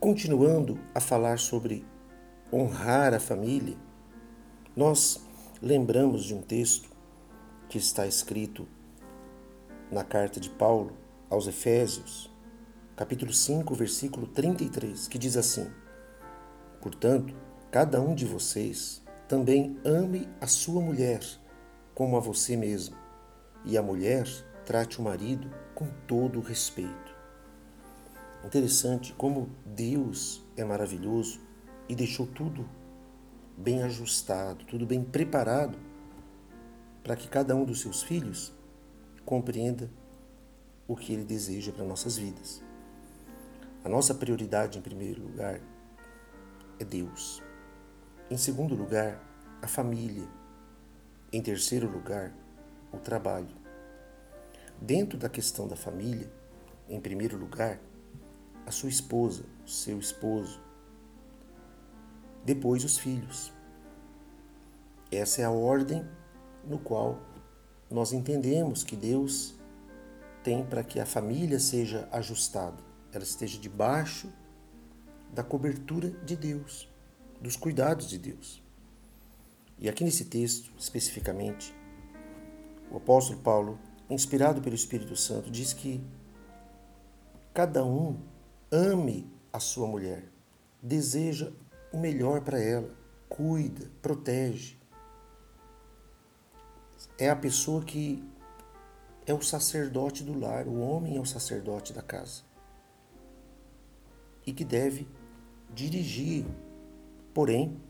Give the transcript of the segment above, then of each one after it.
continuando a falar sobre honrar a família, nós lembramos de um texto que está escrito na carta de Paulo aos Efésios, capítulo 5, versículo 33, que diz assim: Portanto, cada um de vocês também ame a sua mulher como a você mesmo, e a mulher trate o marido com todo o respeito. Interessante como Deus é maravilhoso e deixou tudo bem ajustado, tudo bem preparado para que cada um dos seus filhos compreenda o que ele deseja para nossas vidas. A nossa prioridade, em primeiro lugar, é Deus. Em segundo lugar, a família. Em terceiro lugar, o trabalho. Dentro da questão da família, em primeiro lugar, a sua esposa, o seu esposo. Depois, os filhos. Essa é a ordem no qual nós entendemos que Deus tem para que a família seja ajustada, ela esteja debaixo da cobertura de Deus, dos cuidados de Deus. E aqui nesse texto, especificamente, o apóstolo Paulo, inspirado pelo Espírito Santo, diz que cada um ame a sua mulher, deseja o melhor para ela, cuida, protege. É a pessoa que é o sacerdote do lar, o homem é o sacerdote da casa. E que deve dirigir, porém,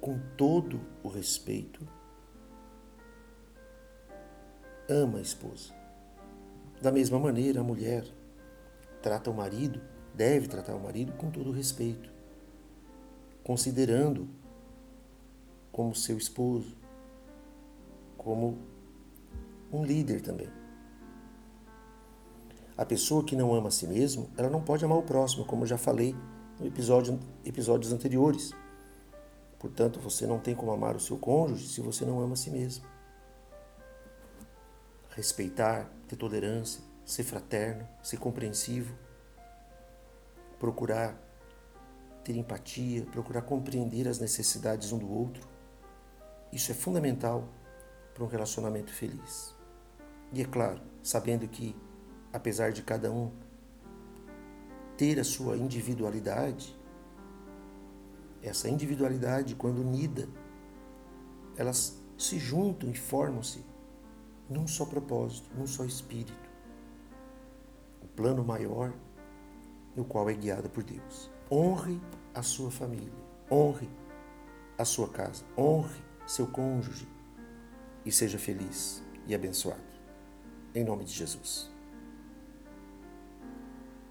com todo o respeito, ama a esposa. Da mesma maneira, a mulher trata o marido, deve tratar o marido com todo respeito, considerando como seu esposo, como um líder também. A pessoa que não ama a si mesmo, ela não pode amar o próximo, como eu já falei no episódio, episódios anteriores. Portanto, você não tem como amar o seu cônjuge se você não ama a si mesmo. Respeitar, ter tolerância, ser fraterno, ser compreensivo, procurar ter empatia, procurar compreender as necessidades um do outro. Isso é fundamental para um relacionamento feliz. E é claro, sabendo que, apesar de cada um ter a sua individualidade, essa individualidade, quando unida, elas se juntam e formam-se num só propósito, num só espírito plano maior no qual é guiada por Deus. Honre a sua família, honre a sua casa, honre seu cônjuge e seja feliz e abençoado. Em nome de Jesus.